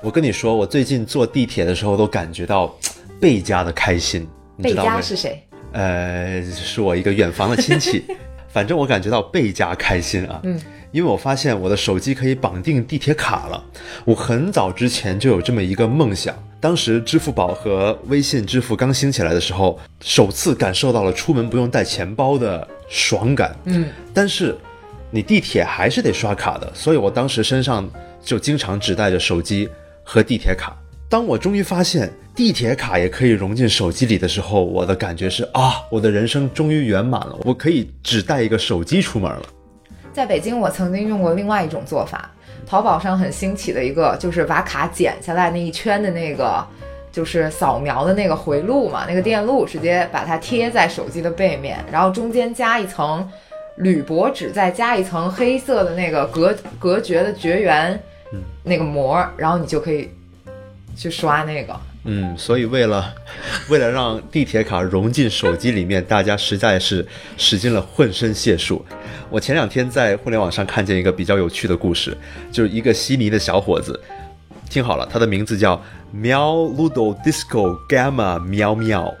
我跟你说，我最近坐地铁的时候都感觉到倍加的开心。你贝知道为佳是谁？呃，是我一个远房的亲戚，反正我感觉到倍加开心啊。嗯，因为我发现我的手机可以绑定地铁卡了。我很早之前就有这么一个梦想，当时支付宝和微信支付刚兴起来的时候，首次感受到了出门不用带钱包的爽感。嗯，但是你地铁还是得刷卡的，所以我当时身上就经常只带着手机和地铁卡。当我终于发现地铁卡也可以融进手机里的时候，我的感觉是啊，我的人生终于圆满了，我可以只带一个手机出门了。在北京，我曾经用过另外一种做法，淘宝上很兴起的一个，就是把卡剪下来那一圈的那个，就是扫描的那个回路嘛，那个电路，直接把它贴在手机的背面，然后中间加一层铝箔纸，再加一层黑色的那个隔隔绝的绝缘那个膜，然后你就可以去刷那个。嗯，所以为了为了让地铁卡融进手机里面，大家实在是使尽了浑身解数。我前两天在互联网上看见一个比较有趣的故事，就是一个悉尼的小伙子，听好了，他的名字叫喵 Ludo Disco Gamma 喵喵。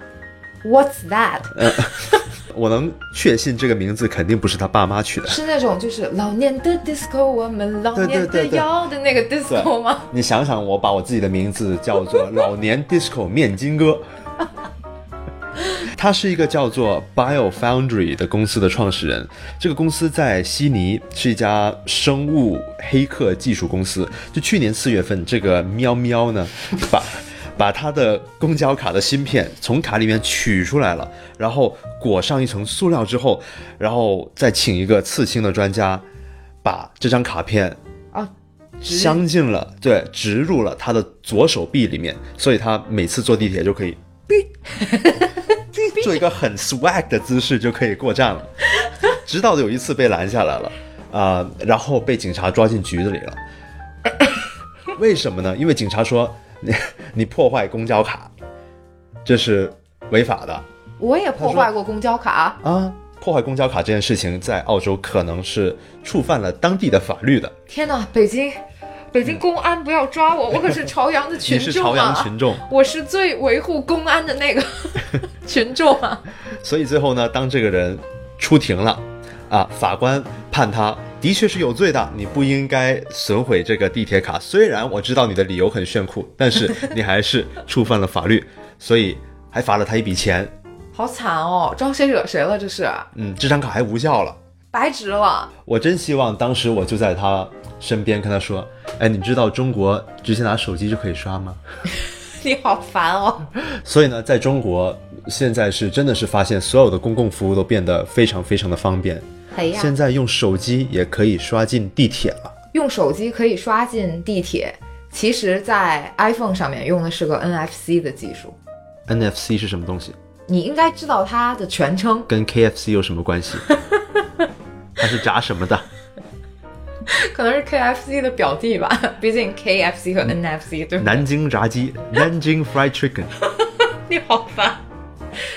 What's that？我能确信这个名字肯定不是他爸妈取的。是那种就是老年的 disco，我们老年的对对对对要的那个 disco 吗？你想想，我把我自己的名字叫做 老年 disco 面筋哥。他是一个叫做 Bio Foundry 的公司的创始人。这个公司在悉尼是一家生物黑客技术公司。就去年四月份，这个喵喵呢，把把他的公交卡的芯片从卡里面取出来了，然后裹上一层塑料之后，然后再请一个刺青的专家，把这张卡片啊，镶进了，对，植入了他的左手臂里面，所以他每次坐地铁就可以，做一个很 swag 的姿势就可以过站了。直到有一次被拦下来了，啊、然后被警察抓进局子里了。为什么呢？因为警察说你 你破坏公交卡，这是违法的我也破坏过公交卡，啊。破坏公交卡这件事情在澳洲可能是触犯了当地的法律的。天哪！北京，北京公安不要抓我，我可是朝阳的群众啊！你是朝阳群众，我是最维护公安的那个 群众啊！所以最后呢，当这个人出庭了，啊，法官判他的确是有罪的，你不应该损毁这个地铁卡。虽然我知道你的理由很炫酷，但是 你还是触犯了法律，所以还罚了他一笔钱。好惨哦，招谁惹谁了？这是嗯，这张卡还无效了。白值了。我真希望当时我就在他身边跟他说：“哎，你知道中国直接拿手机就可以刷吗？” 你好烦哦！所以呢，在中国现在是真的是发现所有的公共服务都变得非常非常的方便。现在用手机也可以刷进地铁了。用手机可以刷进地铁，其实，在 iPhone 上面用的是个 NFC 的技术。NFC 是什么东西？你应该知道它的全称，跟 KFC 有什么关系？它是炸什么的？可能是 KFC 的表弟吧，毕竟 KFC 和 NFC 对吧？南京炸鸡，Nanjing Fried Chicken。你好烦。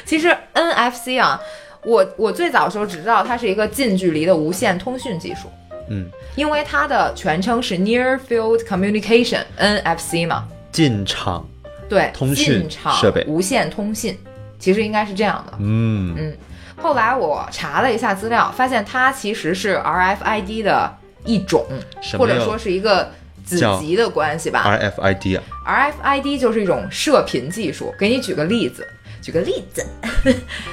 其实 NFC 啊，我我最早的时候只知道它是一个近距离的无线通讯技术，嗯，因为它的全称是 Near Field Communication NFC 嘛，进场。对，通讯设备无线通信，其实应该是这样的。嗯嗯，后来我查了一下资料，发现它其实是 RFID 的一种，或者说是一个子叫集的关系吧。RFID 啊，RFID 就是一种射频技术。给你举个例子，举个例子，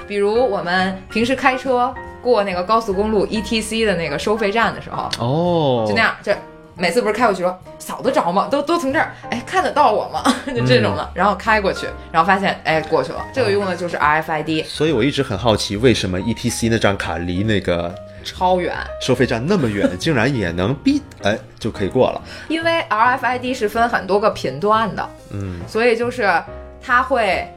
比如我们平时开车过那个高速公路 ETC 的那个收费站的时候，哦，就那样，就每次不是开过去说扫得着吗？都都从这儿，哎，看得到我吗？就这种的，然后开过去，然后发现哎过去了，这个用的就是 RFID，所以我一直很好奇，为什么 ETC 那张卡离那个超远。收费站那么远，竟然也能逼哎就可以过了？因为 RFID 是分很多个频段的，嗯，所以就是它会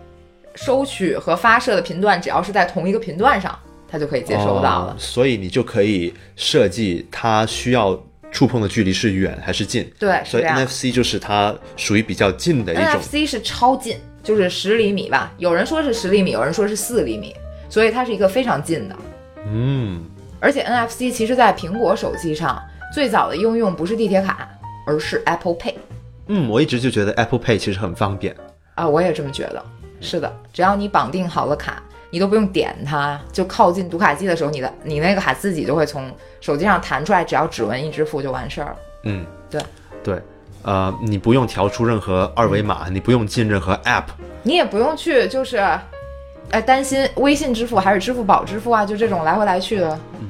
收取和发射的频段，只要是在同一个频段上，它就可以接收到了。哦所以你就可以设计它需要触碰的距离是远还是近。对，所以。NFC 就是它属于比较近的一种。NFC 是超近，就是十厘米吧，有人说是十厘米，有人说是四厘米，所以它是一个非常近的。嗯，而且 NFC 其实在苹果手机上最早的应用不是地铁卡，而是 Apple Pay。嗯，我一直就觉得 Apple Pay 其实很方便。啊，我也这么觉得。是的，只要你绑定好了卡，你都不用点它，就靠近读卡机的时候，你的你那个卡自己就会从手机上弹出来，只要指纹一支付就完事儿了。嗯，对对，呃，你不用调出任何二维码，你不用进任何 App。你也不用去就是，哎，担心微信支付还是支付宝支付啊，就这种来回来去的。嗯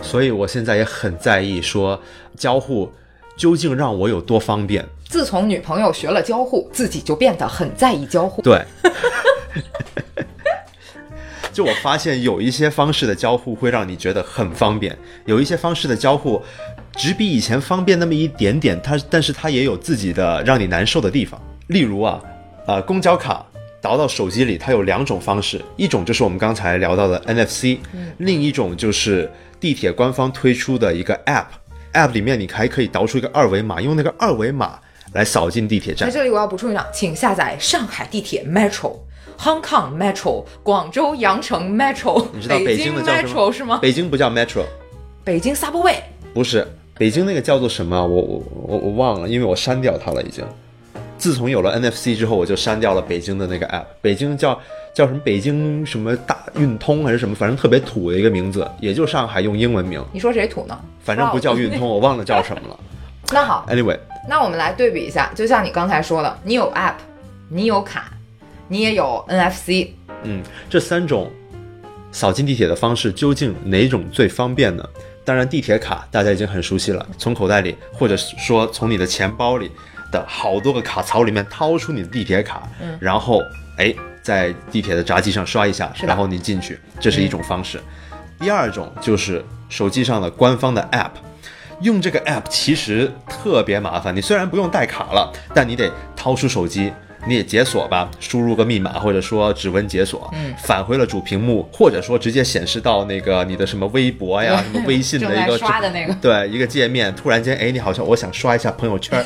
所以我现在也很在意说交互究竟让我有多方便。自从女朋友学了交互，自己就变得很在意交互。对，就我发现有一些方式的交互会让你觉得很方便，有一些方式的交互只比以前方便那么一点点，它但是它也有自己的让你难受的地方。例如啊，呃，公交卡导到手机里，它有两种方式，一种就是我们刚才聊到的 NFC，、另一种就是地铁官方推出的一个 App，App 里面你还可以导出一个二维码，用那个二维码来扫进地铁站在。这里我要补充一下，请下载上海地铁 Metro。Hong Kong Metro、广州羊城 Metro、你知道北京京的叫什 Metro？是吗？北京不叫 Metro，北京 Subway 不是，北京那个叫做什么？我我我我忘了，因为我删掉它了已经。自从有了 NFC 之后，我就删掉了北京的那个 app。北京叫叫什么？北京什么大运通还是什么？反正特别土的一个名字，也就上海用英文名，你说谁土呢？反正不叫运通，我忘了叫什么了。那好，Anyway，那我们来对比一下，就像你刚才说的，你有 App，你有卡，你也有 NFC，嗯，这三种扫进地铁的方式究竟哪种最方便呢？当然，地铁卡大家已经很熟悉了，从口袋里或者是说从你的钱包里的好多个卡槽里面掏出你的地铁卡，嗯然后哎在地铁的闸机上刷一下，然后你进去，这是一种方式。第二种就是手机上的官方的 App。用这个 app 其实特别麻烦，你虽然不用带卡了，但你得掏出手机，你也解锁吧，输入个密码或者说指纹解锁，嗯。返回了主屏幕，或者说直接显示到那个你的什么微博呀、什么微信的一个 刷的那个。对一个界面，突然间，哎，你好像我想刷一下朋友圈。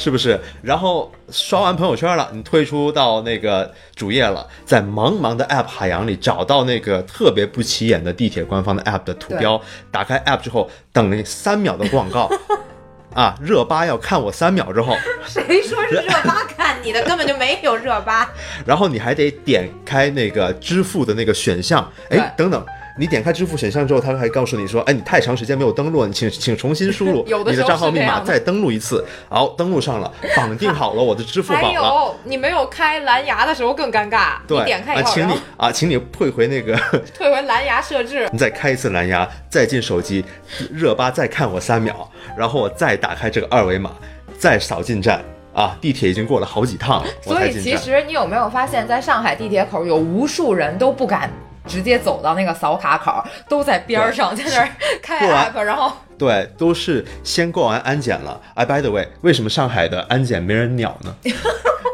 是不是？然后刷完朋友圈了，你退出到那个主页了，在茫茫的 App 海洋里找到那个特别不起眼的地铁官方的 App 的图标，打开 App 之后，等那三秒的广告，啊，热巴要看我三秒之后，谁说是热巴看你的？根本就没有热巴。然后你还得点开那个支付的那个选项，哎，等等。你点开支付选项之后，它还告诉你说：“哎，你太长时间没有登录，你请请重新输入 你的账号密码，再登录一次。”好，登录上了，绑定好了我的支付还宝了。有，你没有开蓝牙的时候更尴尬，对，你点开以啊，请你啊，请你退回那个，退回蓝牙设置。你再开一次蓝牙，再进手机，热巴再看我三秒，然后我再打开这个二维码，再扫进站。啊，地铁已经过了好几趟了，所以其。实你有没有发现，在上海地铁口有无数人都不敢直接走到那个扫卡口，都在边儿上在那儿 开 app，然后对，都是先过完安检了。哎，by the way，为什么上海的安检没人鸟呢？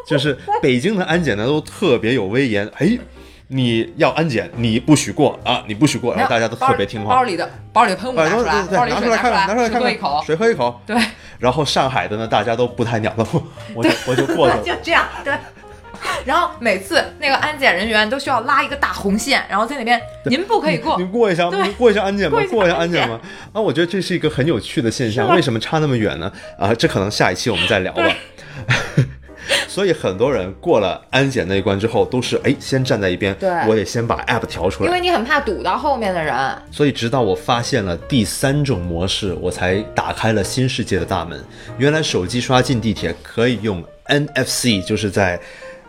就是北京的安检呢都特别有威严，哎，你要安检，你不许过啊，你不许过，然后大家都特别听话。包里的包里的喷雾哎，拿出来，对拿出来看看，拿出来水看看，喝一口，水喝一口。对，然后上海的呢，大家都不太鸟了，我我就我就过去了。就这样，对。然后每次那个安检人员都需要拉一个大红线，然后在那边您不可以过您，过一下，您过一下安检吗过一？下安检吗？啊，我觉得这是一个很有趣的现象。为什么差那么远呢？啊，这可能下一期我们再聊吧。所以很多人过了安检那一关之后，都是哎先站在一边，对我得先把 app 调出来。因为你很怕堵到后面的人。所以直到我发现了第三种模式，我才打开了新世界的大门。原来手机刷进地铁可以用 NFC，就是在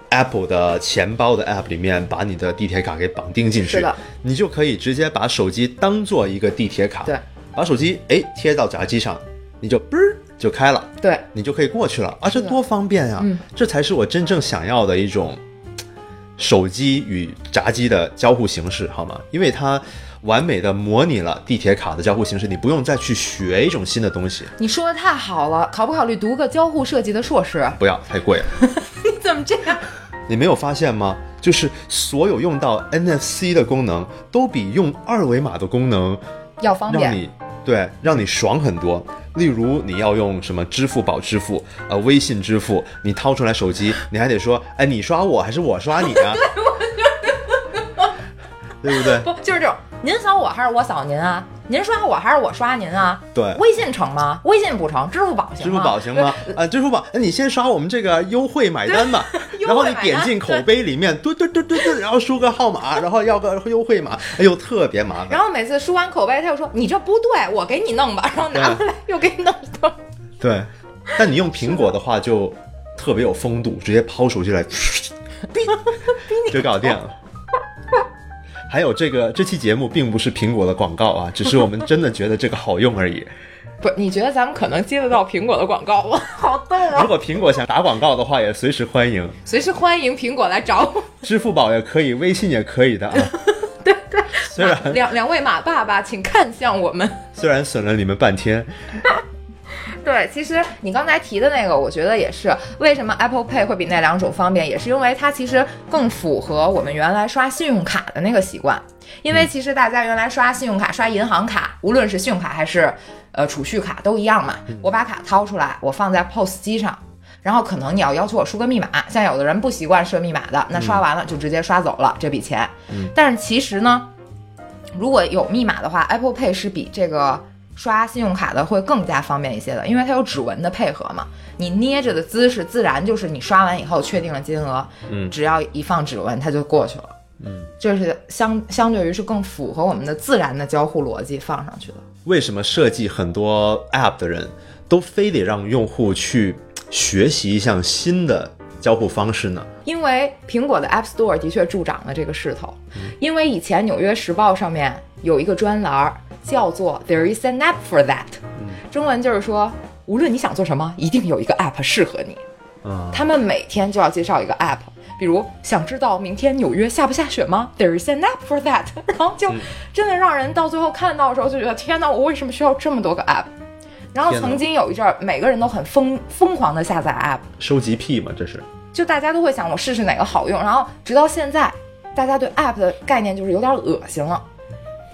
Apple 的钱包的 App 里面把你的地铁卡给绑定进去，你就可以直接把手机当做一个地铁卡，对，把手机哎贴到闸机上，你就嘣儿就开了，对，你就可以过去了啊，这多方便呀！嗯这才是我真正想要的一种手机与闸机的交互形式，好吗？因为它完美的模拟了地铁卡的交互形式，你不用再去学一种新的东西，你说的太好了，考不考虑读个交互设计的硕士？不要太贵了。你怎么这样？你没有发现吗？就是所有用到 NFC 的功能，都比用二维码的功能要方便。让你对让你爽很多。例如你要用什么支付宝支付，呃，微信支付，你掏出来手机，你还得说，哎，你刷我还是我刷你啊？对不对？不就是这种，您扫我还是我扫您啊？您刷我还是我刷您啊？对微信成吗？微信不成，支付宝行吗支？付宝行吗？啊，支付宝，那你先刷我们这个优惠买单吧，然后你点进口碑里面，嘟嘟嘟嘟嘟，然后输个号码，然后要个优惠码，哎呦，特别麻烦。然后每次输完口碑，他又说你这不对，我给你弄吧，然后拿回来又给你弄一通。对，但你用苹果的话就特别有风度，直接抛出去来，就搞定了。还有这个这期节目并不是苹果的广告啊，只是我们真的觉得这个好用而已。不，你觉得咱们可能接得到苹果的广告吗？好逗啊！如果苹果想打广告的话，也随时欢迎，随时欢迎苹果来找我。支付宝也可以，微信也可以的啊。对对，虽然两两位马爸爸，请看向我们。虽然损了你们半天，对，其实你刚才提的那个，我觉得也是为什么 Apple Pay 会比那两种方便，也是因为它其实更符合我们原来刷信用卡的那个习惯。因为其实大家原来刷信用卡、刷银行卡，无论是信用卡还是呃储蓄卡都一样嘛。我把卡掏出来，我放在 POS 机上，然后可能你要要求我输个密码，像有的人不习惯设密码的，那刷完了就直接刷走了这笔钱。但是其实呢，如果有密码的话，Apple Pay 是比这个刷信用卡的会更加方便一些的，因为它有指纹的配合嘛。你捏着的姿势，自然就是你刷完以后确定了金额，嗯只要一放指纹，它就过去了。嗯，这是相相对于是更符合我们的自然的交互逻辑放上去的。为什么设计很多 App 的人都非得让用户去学习一项新的交互方式呢？因为苹果的 App Store 的确助长了这个势头。因为以前《纽约时报》上面有一个专栏儿叫做 “There is an app for that”，、中文就是说，无论你想做什么，一定有一个 App 适合你。嗯、他们每天就要介绍一个 App，比如想知道明天纽约下不下雪吗？There is an app for that。然后就真的让人到最后看到的时候就觉得，天哪，我为什么需要这么多个 App？然后曾经有一阵儿，每个人都很疯疯狂的下载 App。收集癖嘛，这是。就大家都会想我试试哪个好用，然后直到现在，大家对 app 的概念就是有点恶心了，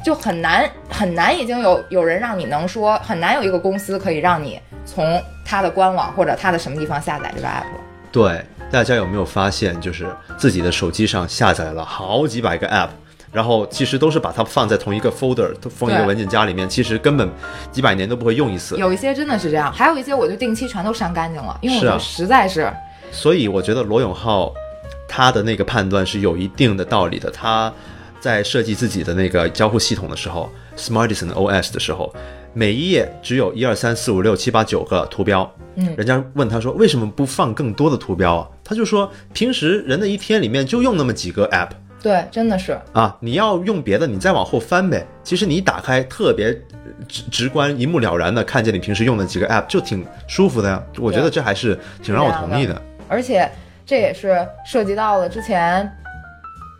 就很难很难，已经有有人让你能说很难有一个公司可以让你从它的官网或者它的什么地方下载这个 app。对，大家有没有发现，就是自己的手机上下载了好几百个 App，然后其实都是把它放在同一个 folder，都封一个文件夹里面，其实根本几百年都不会用一次。有一些真的是这样，还有一些我就定期全都删干净了，因为我实在是所以我觉得罗永浩他的那个判断是有一定的道理的。他在设计自己的那个交互系统的时候，Smartisan OS 的时候，每一页只有一二三四五六七八九个图标。嗯人家问他说为什么不放更多的图标啊？他就说平时人的一天里面就用那么几个 app 对，真的是啊，你要用别的，你再往后翻呗。其实你一打开，特别直直观、一目了然的看见你平时用的几个 app，就挺舒服的呀。我觉得这还是挺让我同意的。而且这也是涉及到了之前，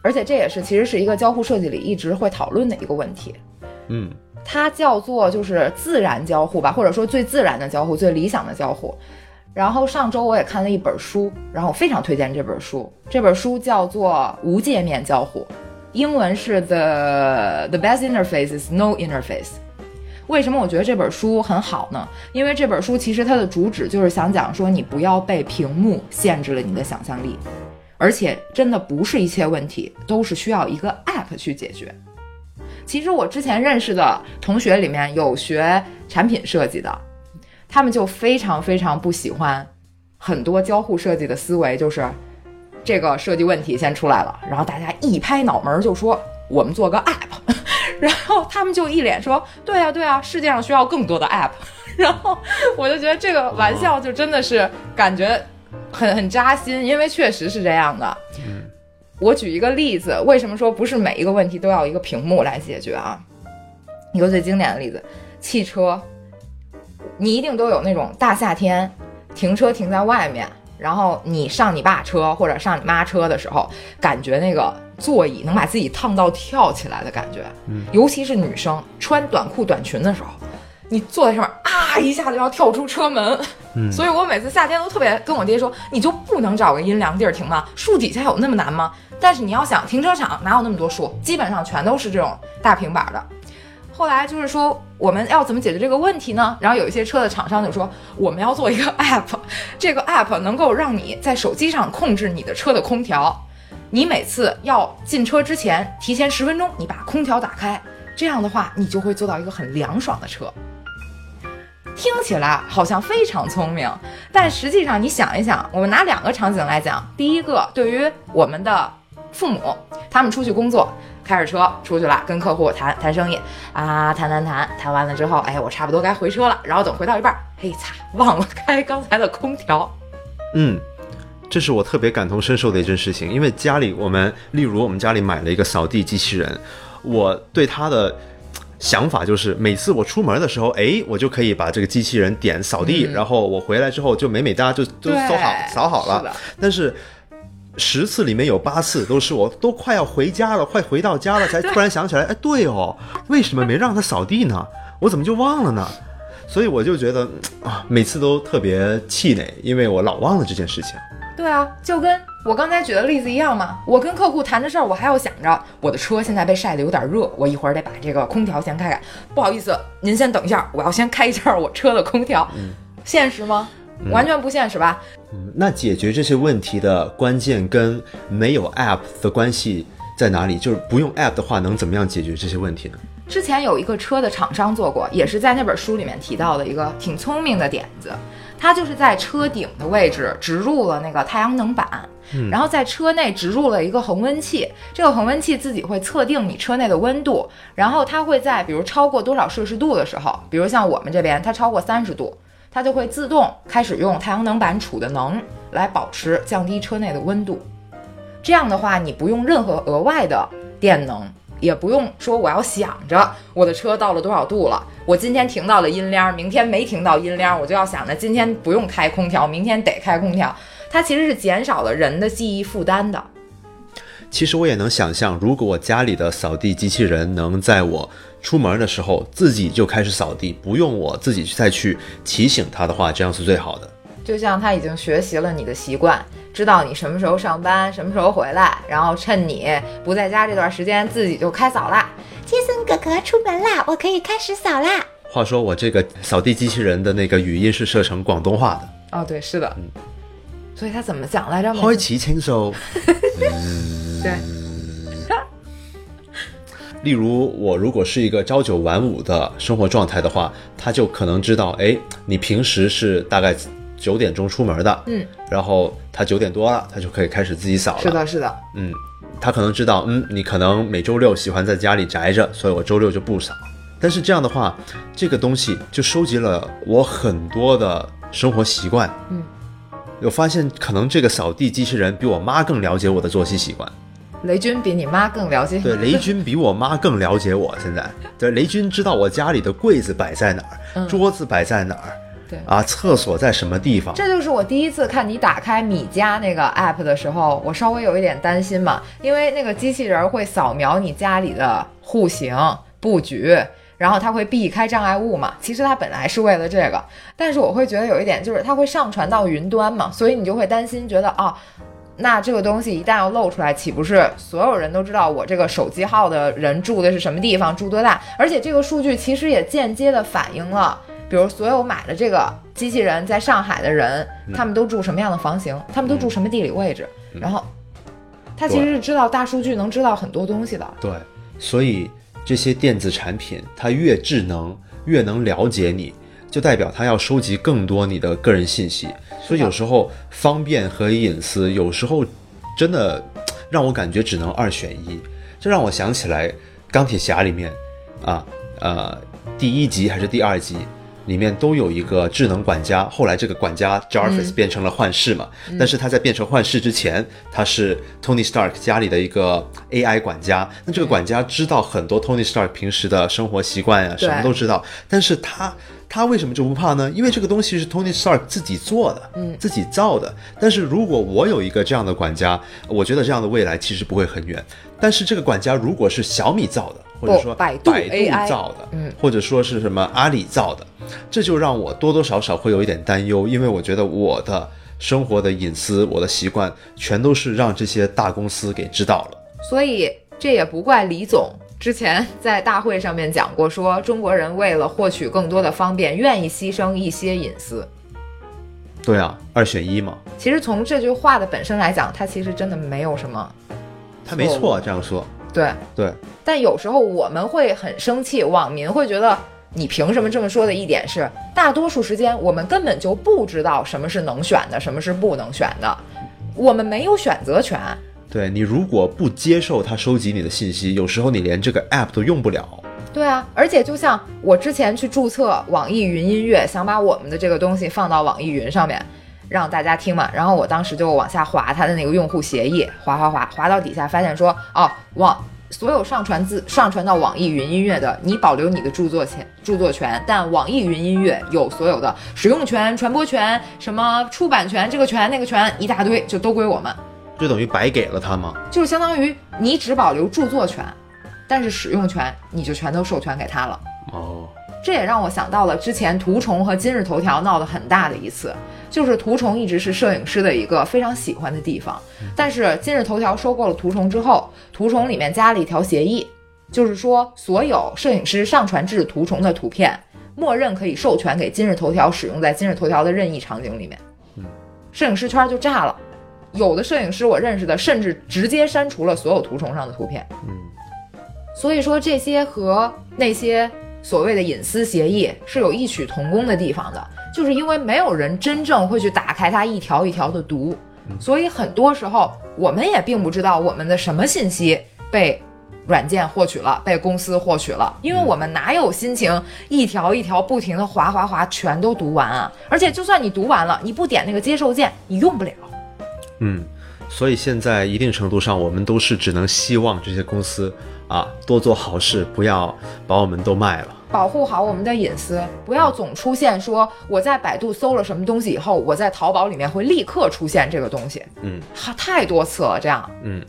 而且这也是其实是一个交互设计里一直会讨论的一个问题。嗯，它叫做就是自然交互吧，或者说最自然的交互，最理想的交互。然后上周我也看了一本书，然后我非常推荐这本书。这本书叫做《无界面交互》，英文是 The The Best Interface is No Interface。为什么我觉得这本书很好呢？因为这本书其实它的主旨就是想讲说，你不要被屏幕限制了你的想象力，而且真的不是一切问题都是需要一个 App 去解决。其实我之前认识的同学里面有学产品设计的，他们就非常非常不喜欢很多交互设计的思维，就是这个设计问题先出来了，然后大家一拍脑门就说我们做个 app，然后他们就一脸说对啊 对啊，世界上需要更多的 app，然后我就觉得这个玩笑就真的是感觉很很扎心，因为确实是这样的。我举一个例子，为什么说不是每一个问题都要一个屏幕来解决啊？一个最经典的例子，汽车，你一定都有那种大夏天停车停在外面，然后你上你爸车或者上你妈车的时候，感觉那个座椅能把自己烫到跳起来的感觉，尤其是女生穿短裤短裙的时候。你坐在上面啊，一下子要跳出车门，所以我每次夏天都特别跟我爹说，你就不能找个阴凉地儿停吗？树底下有那么难吗？但是你要想，停车场哪有那么多树？基本上全都是这种大平板的。后来就是说，我们要怎么解决这个问题呢？然后有一些车的厂商就说，我们要做一个 app，这个 app 能够让你在手机上控制你的车的空调。你每次要进车之前，提前十分钟，你把空调打开，这样的话，你就会做到一个很凉爽的车。听起来好像非常聪明，但实际上你想一想，我们拿两个场景来讲。第一个，对于我们的父母，他们出去工作，开着车出去了，跟客户谈谈生意啊，谈谈谈，谈完了之后，哎，我差不多该回车了。然后等回到一半，嘿擦，忘了开刚才的空调。嗯，这是我特别感同身受的一件事情，因为家里我们，例如我们家里买了一个扫地机器人，我对它的。想法就是，每次我出门的时候，哎，我就可以把这个机器人点扫地，然后我回来之后就美美哒就都扫好扫好了。但是十次里面有八次都是我都快要回家了，快回到家了，才突然想起来，哎，对哦，为什么没让他扫地呢？我怎么就忘了呢？所以我就觉得啊，每次都特别气馁，因为我老忘了这件事情。对啊，就跟我刚才举的例子一样嘛。我跟客户谈的事儿，我还要想着我的车现在被晒得有点热，我一会儿得把这个空调先开开。不好意思，您先等一下，我要先开一下我车的空调。现实吗？完全不现实吧？嗯，那解决这些问题的关键跟没有 app 的关系在哪里？就是不用 app 的话，能怎么样解决这些问题呢？之前有一个车的厂商做过，也是在那本书里面提到的一个挺聪明的点子。它就是在车顶的位置植入了那个太阳能板，然后在车内植入了一个恒温器。这个恒温器自己会测定你车内的温度，然后它会在比如超过多少摄氏度的时候，比如像我们这边它超过三十度，它就会自动开始用太阳能板储的能来保持降低车内的温度。这样的话，你不用任何额外的电能。也不用说，我要想着我的车到了多少度了，我今天停到了阴凉，明天没停到阴凉，我就要想着今天不用开空调，明天得开空调。它其实是减少了人的记忆负担的。其实我也能想象，如果我家里的扫地机器人能在我出门的时候自己就开始扫地，不用我自己再去提醒它的话，这样是最好的。就像它已经学习了你的习惯。知道你什么时候上班，什么时候回来，然后趁你不在家这段时间，自己就开扫啦。杰森哥哥出门啦，我可以开始扫啦。话说我这个扫地机器人的那个语音是设成广东话的。哦，对，是的。嗯。所以他怎么讲来着？开始清扫。对。例如，我如果是一个朝九晚五的生活状态的话，他就可能知道，哎，你平时是大概。九点钟出门的，嗯，然后他九点多了，他就可以开始自己扫了。是的，是的，嗯，他可能知道，嗯，你可能每周六喜欢在家里宅着，所以我周六就不扫。但是这样的话，这个东西就收集了我很多的生活习惯。嗯，我发现可能这个扫地机器人比我妈更了解我的作息习惯。雷军比你妈更了解。对，雷军比我妈更了解我。现在，对，雷军知道我家里的柜子摆在哪儿，桌子摆在哪儿。对啊，厕所在什么地方？这就是我第一次看你打开米家那个 app 的时候，我稍微有一点担心嘛，因为那个机器人会扫描你家里的户型布局，然后它会避开障碍物嘛。其实它本来是为了这个，但是我会觉得有一点就是它会上传到云端嘛，所以你就会担心，觉得啊，那这个东西一旦要露出来，岂不是所有人都知道我这个手机号的人住的是什么地方，住多大？而且这个数据其实也间接的反映了。比如，所有买了这个机器人在上海的人，他们都住什么样的房型？他们都住什么地理位置？然后，他其实是知道大数据能知道很多东西的。对，所以这些电子产品，它越智能，越能了解你，就代表它要收集更多你的个人信息。所以有时候方便和隐私，有时候真的让我感觉只能二选一。这让我想起来钢铁侠里面啊，呃，第一集还是第二集？里面都有一个智能管家，后来这个管家 Jarvis 变成了幻视嘛，但是他在变成幻视之前，他是 Tony Stark 家里的一个 AI 管家。那这个管家知道很多 Tony Stark 平时的生活习惯呀，什么都知道。但是他他为什么就不怕呢？因为这个东西是 Tony Stark 自己做的，嗯，自己造的。但是如果我有一个这样的管家，我觉得这样的未来其实不会很远。但是这个管家如果是小米造的，或者说百度造的，嗯，或者说是什么阿里造的，这就让我多多少少会有一点担忧，因为我觉得我的生活的隐私、我的习惯，全都是让这些大公司给知道了。所以这也不怪李总之前在大会上面讲过，说中国人为了获取更多的方便，愿意牺牲一些隐私。对啊，二选一嘛。其实从这句话的本身来讲，他其实真的没有什么，他没错这样说。对，对，但有时候我们会很生气，网民会觉得你凭什么这么说的一点是，大多数时间我们根本就不知道什么是能选的，什么是不能选的，我们没有选择权。对你如果不接受他收集你的信息，有时候你连这个 app 都用不了。对啊，而且就像我之前去注册网易云音乐，想把我们的这个东西放到网易云上面，让大家听嘛。然后我当时就往下滑它的那个用户协议，滑滑滑滑到底下，发现说哦，网所有上传自上传到网易云音乐的，你保留你的著作权著作权，但网易云音乐有所有的使用权、传播权、什么出版权，这个权那个权一大堆，就都归我们，就等于白给了他吗？就是相当于你只保留著作权，但是使用权你就全都授权给他了。哦，这也让我想到了之前图虫和今日头条闹得很大的一次，就是图虫一直是摄影师的一个非常喜欢的地方，但是今日头条收购了图虫之后，图虫里面加了一条协议，就是说所有摄影师上传至图虫的图片，默认可以授权给今日头条使用在今日头条的任意场景里面。摄影师圈就炸了，有的摄影师我认识的甚至直接删除了所有图虫上的图片。嗯，所以说这些和那些所谓的隐私协议是有异曲同工的地方的，就是因为没有人真正会去打开它一条一条的读，所以很多时候我们也并不知道我们的什么信息被软件获取了，被公司获取了，因为我们哪有心情一条一条不停的划划划全都读完啊？而且就算你读完了，你不点那个接受键，你用不了。嗯，所以现在一定程度上，我们都是只能希望这些公司啊多做好事，不要把我们都卖了。保护好我们的隐私，不要总出现说我在百度搜了什么东西以后，我在淘宝里面会立刻出现这个东西，嗯哈，太多次了，这样。嗯，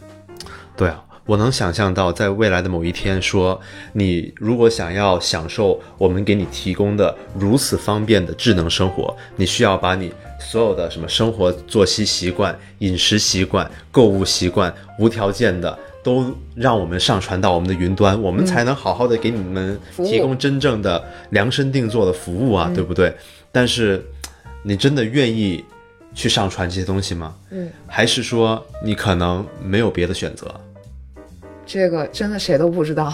对啊，我能想象到，在未来的某一天说，你如果想要享受我们给你提供的如此方便的智能生活，你需要把你所有的什么生活作息习惯、饮食习惯、购物习惯，无条件的。都让我们上传到我们的云端，我们才能好好的给你们提供真正的量身定做的服务啊，对不对？但是，你真的愿意去上传这些东西吗？嗯，还是说你可能没有别的选择？这个真的谁都不知道。